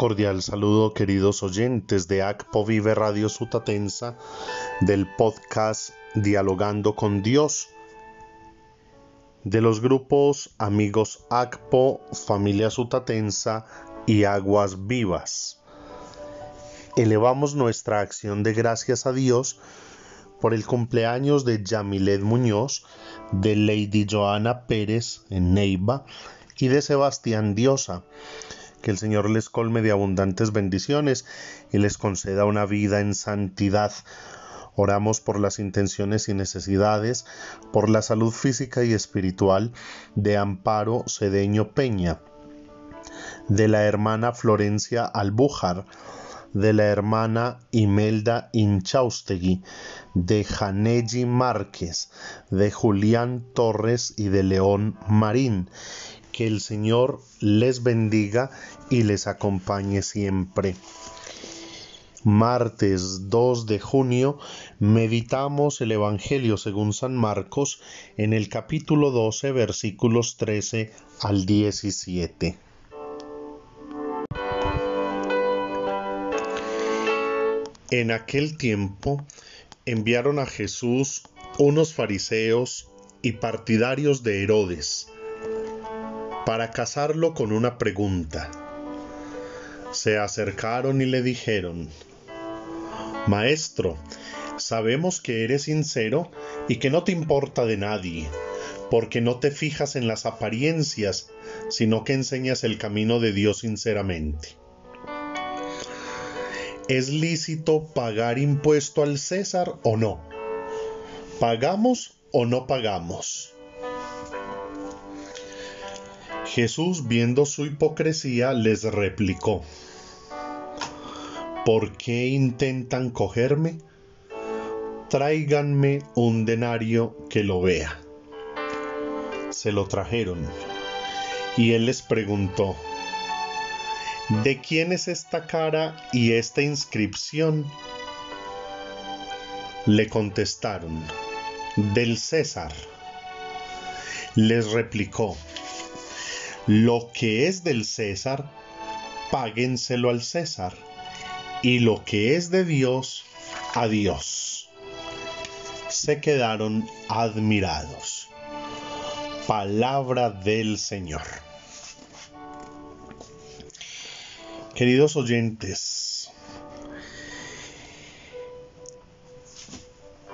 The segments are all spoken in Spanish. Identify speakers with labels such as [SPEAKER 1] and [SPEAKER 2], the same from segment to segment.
[SPEAKER 1] cordial saludo queridos oyentes de ACPO Vive Radio Sutatensa del podcast Dialogando con Dios de los grupos Amigos ACPO, Familia Sutatensa y Aguas Vivas. Elevamos nuestra acción de gracias a Dios por el cumpleaños de Yamilet Muñoz, de Lady Joana Pérez en Neiva y de Sebastián Diosa que el Señor les colme de abundantes bendiciones y les conceda una vida en santidad. Oramos por las intenciones y necesidades, por la salud física y espiritual de Amparo Cedeño Peña, de la hermana Florencia Albújar, de la hermana Imelda Inchaustegui, de Janeji Márquez, de Julián Torres y de León Marín, que el Señor les bendiga y les acompañe siempre. Martes 2 de junio meditamos el Evangelio según San Marcos en el capítulo 12 versículos 13 al 17. En aquel tiempo enviaron a Jesús unos fariseos y partidarios de Herodes para casarlo con una pregunta. Se acercaron y le dijeron, Maestro, sabemos que eres sincero y que no te importa de nadie, porque no te fijas en las apariencias, sino que enseñas el camino de Dios sinceramente. ¿Es lícito pagar impuesto al César o no? ¿Pagamos o no pagamos? Jesús, viendo su hipocresía, les replicó, ¿por qué intentan cogerme? Tráiganme un denario que lo vea. Se lo trajeron, y él les preguntó, ¿de quién es esta cara y esta inscripción? Le contestaron, del César. Les replicó, lo que es del César, páguenselo al César, y lo que es de Dios, a Dios. Se quedaron admirados. Palabra del Señor. Queridos oyentes,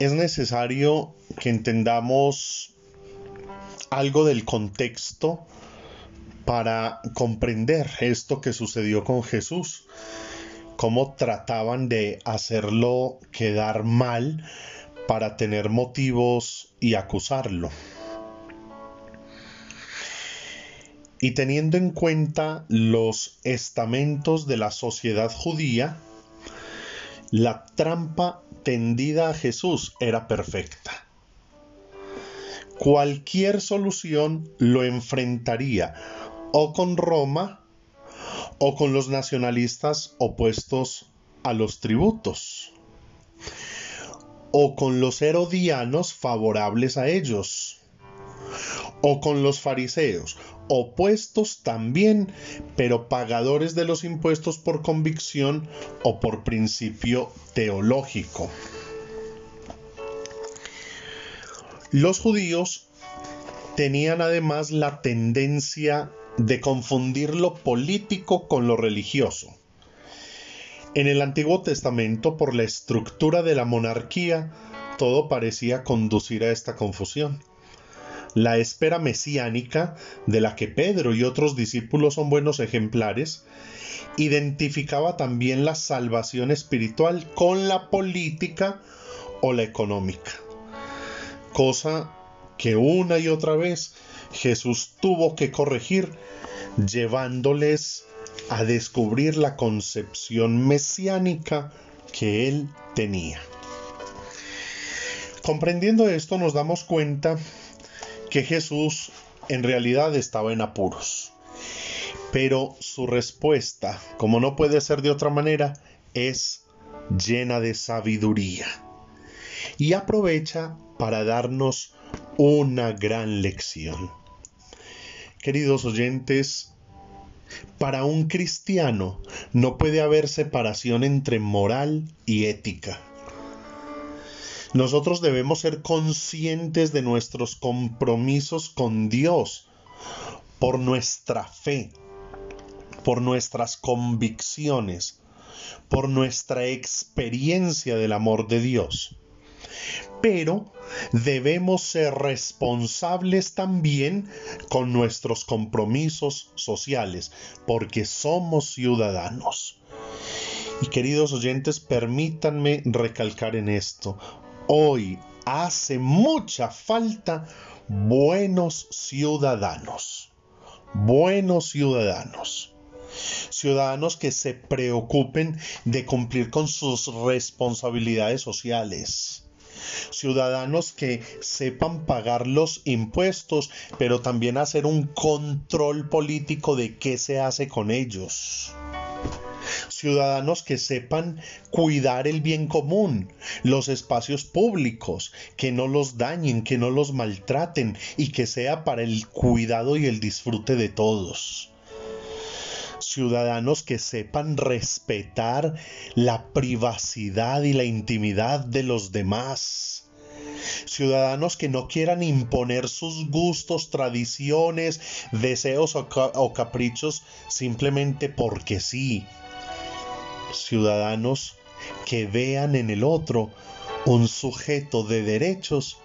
[SPEAKER 1] es necesario que entendamos algo del contexto para comprender esto que sucedió con Jesús, cómo trataban de hacerlo quedar mal para tener motivos y acusarlo. Y teniendo en cuenta los estamentos de la sociedad judía, la trampa tendida a Jesús era perfecta. Cualquier solución lo enfrentaría o con Roma o con los nacionalistas opuestos a los tributos o con los herodianos favorables a ellos o con los fariseos opuestos también, pero pagadores de los impuestos por convicción o por principio teológico. Los judíos tenían además la tendencia de confundir lo político con lo religioso. En el Antiguo Testamento, por la estructura de la monarquía, todo parecía conducir a esta confusión. La espera mesiánica, de la que Pedro y otros discípulos son buenos ejemplares, identificaba también la salvación espiritual con la política o la económica, cosa que una y otra vez Jesús tuvo que corregir, llevándoles a descubrir la concepción mesiánica que él tenía. Comprendiendo esto nos damos cuenta que Jesús en realidad estaba en apuros. Pero su respuesta, como no puede ser de otra manera, es llena de sabiduría. Y aprovecha para darnos una gran lección. Queridos oyentes, Para un cristiano no puede haber separación entre moral y ética. Nosotros debemos ser conscientes de nuestros compromisos con Dios por nuestra fe, por nuestras convicciones, por nuestra experiencia del amor de Dios. Pero debemos ser responsables también con nuestros compromisos sociales, porque somos ciudadanos. Y queridos oyentes, permítanme recalcar en esto. Hoy hace mucha falta buenos ciudadanos. Buenos ciudadanos ciudadanos que se preocupen de cumplir con sus responsabilidades sociales, ciudadanos que sepan pagar los impuestos, pero también hacer un control político de qué se hace con ellos. Ciudadanos que sepan cuidar el bien común, los espacios públicos, que no los dañen, que no los maltraten y que sea para el cuidado y el disfrute de todos ciudadanos que sepan respetar la privacidad y la intimidad de los demás. Ciudadanos que no quieran imponer sus gustos, tradiciones, deseos o, caprichos simplemente porque sí. Ciudadanos que vean en el otro un sujeto de derechos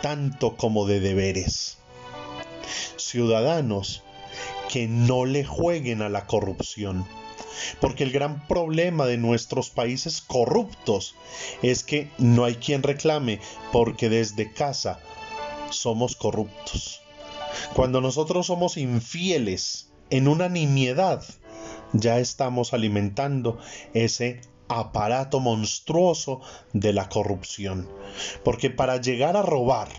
[SPEAKER 1] tanto como de deberes. Ciudadanos que no le jueguen a la corrupción. Porque el gran problema de nuestros países corruptos es que no hay quien reclame porque desde casa somos corruptos. Cuando nosotros somos infieles en una nimiedad, ya estamos alimentando ese aparato monstruoso de la corrupción. Porque para llegar a robar,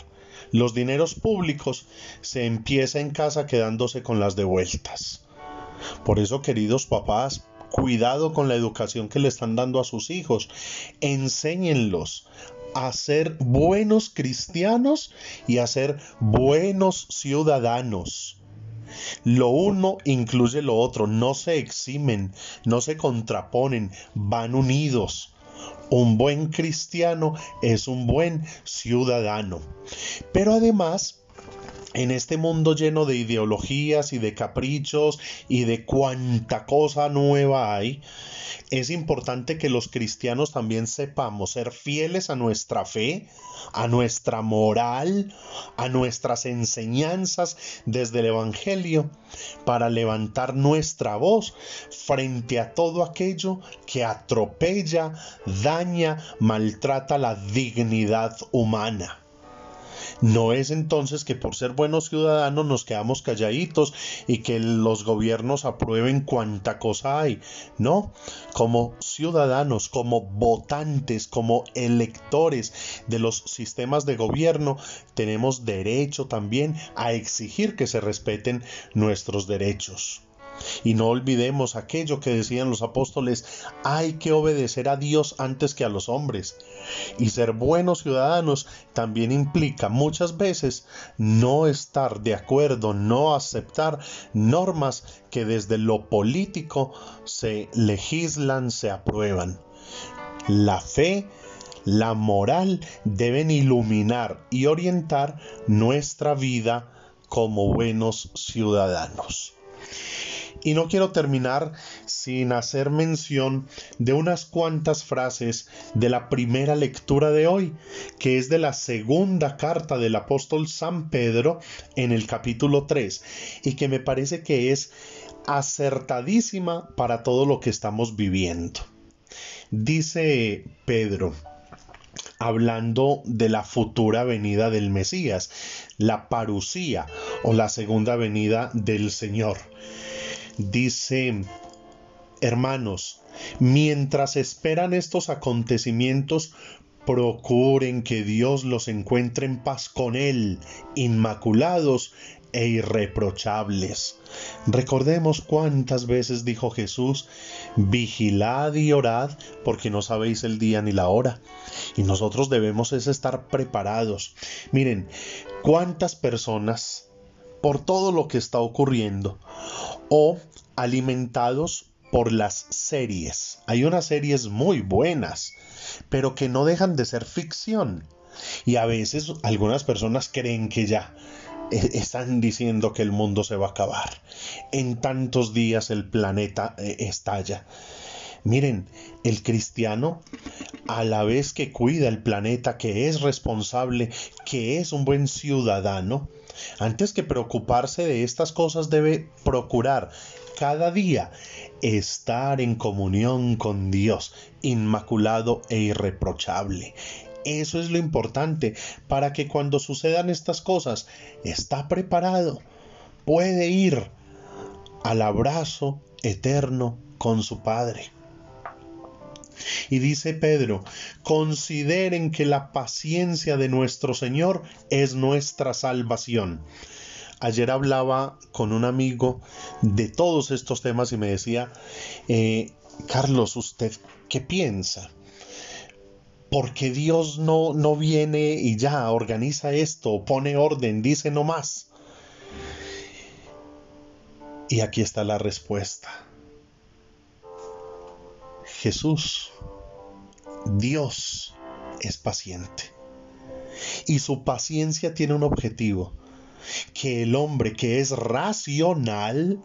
[SPEAKER 1] los dineros públicos, se empieza en casa quedándose con las devueltas. Por eso, queridos papás, cuidado con la educación que le están dando a sus hijos. Enséñenlos a ser buenos cristianos y a ser buenos ciudadanos. Lo uno incluye lo otro, no se eximen, no se contraponen, van unidos. Un buen cristiano es un buen ciudadano. Pero además, en este mundo lleno de ideologías y de caprichos y de cuánta cosa nueva hay, es importante que los cristianos también sepamos ser fieles a nuestra fe, a nuestra moral, a nuestras enseñanzas desde el Evangelio, para levantar nuestra voz frente a todo aquello que atropella, daña, maltrata la dignidad humana. No es entonces que por ser buenos ciudadanos nos quedamos calladitos y que los gobiernos aprueben cuanta cosa hay. No, como ciudadanos, como votantes, como electores de los sistemas de gobierno, tenemos derecho también a exigir que se respeten nuestros derechos. Y no olvidemos aquello que decían los apóstoles, hay que obedecer a Dios antes que a los hombres. Y ser buenos ciudadanos también implica muchas veces no estar de acuerdo, no aceptar normas que desde lo político se legislan, se aprueban. La fe la moral deben iluminar y orientar nuestra vida como buenos ciudadanos. Y no quiero terminar sin hacer mención de unas cuantas frases de la primera lectura de hoy, que es de la segunda carta del apóstol San Pedro en el capítulo 3, y que me parece que es acertadísima para todo lo que estamos viviendo. Dice Pedro, hablando de la futura venida del Mesías, la parucía o la segunda venida del Señor. Dice, hermanos, mientras esperan estos acontecimientos, procuren que Dios los encuentre en paz con Él, inmaculados e irreprochables. Recordemos cuántas veces dijo Jesús, vigilad y orad porque no sabéis el día ni la hora. Y nosotros debemos es estar preparados. Miren, cuántas personas, por todo lo que está ocurriendo, o alimentados por las series. Hay unas series muy buenas, pero que no dejan de ser ficción. Y a veces algunas personas creen que ya eh, están diciendo que el mundo se va a acabar. En tantos días el planeta eh, estalla. Miren, el cristiano, a la vez que cuida el planeta, que es responsable, que es un buen ciudadano, antes que preocuparse de estas cosas debe procurar cada día estar en comunión con Dios, inmaculado e irreprochable. Eso es lo importante para que cuando sucedan estas cosas está preparado, puede ir al abrazo eterno con su Padre. Y dice Pedro, consideren que la paciencia de nuestro Señor es nuestra salvación. Ayer hablaba con un amigo de todos estos temas y me decía, eh, Carlos, ¿usted qué piensa? Porque Dios no, no viene y ya organiza esto, pone orden, dice no más. Y aquí está la respuesta. Jesús, Dios, es paciente. Y su paciencia tiene un objetivo, que el hombre que es racional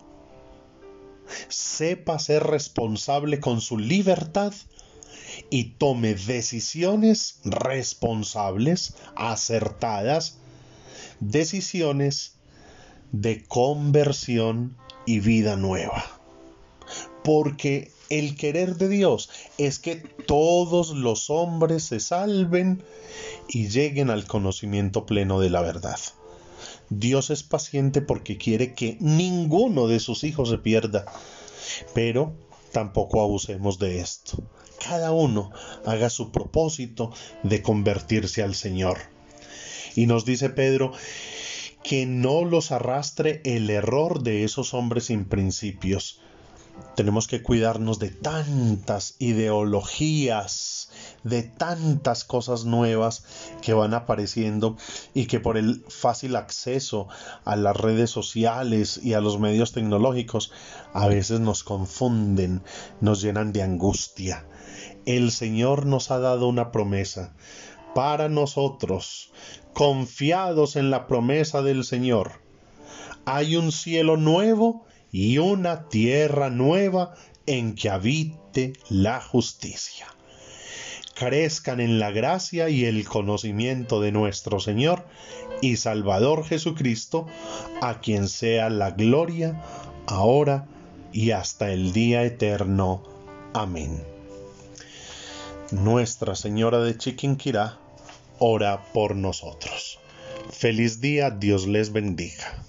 [SPEAKER 1] sepa ser responsable con su libertad y tome decisiones responsables, acertadas, decisiones de conversión y vida nueva. Porque el querer de Dios es que todos los hombres se salven y lleguen al conocimiento pleno de la verdad. Dios es paciente porque quiere que ninguno de sus hijos se pierda, pero tampoco abusemos de esto. Cada uno haga su propósito de convertirse al Señor. Y nos dice Pedro que no los arrastre el error de esos hombres sin principios, tenemos que cuidarnos de tantas ideologías, de tantas cosas nuevas que van apareciendo y que por el fácil acceso a las redes sociales y a los medios tecnológicos a veces nos confunden, nos llenan de angustia. El Señor nos ha dado una promesa para nosotros, confiados en la promesa del Señor. Hay un cielo nuevo y una tierra nueva en que habite la justicia. Crezcan en la gracia y el conocimiento de nuestro Señor y Salvador Jesucristo, a quien sea la gloria, ahora y hasta el día eterno. Amén. Nuestra Señora de Chiquinquirá, ora por nosotros. Feliz día, Dios les bendiga.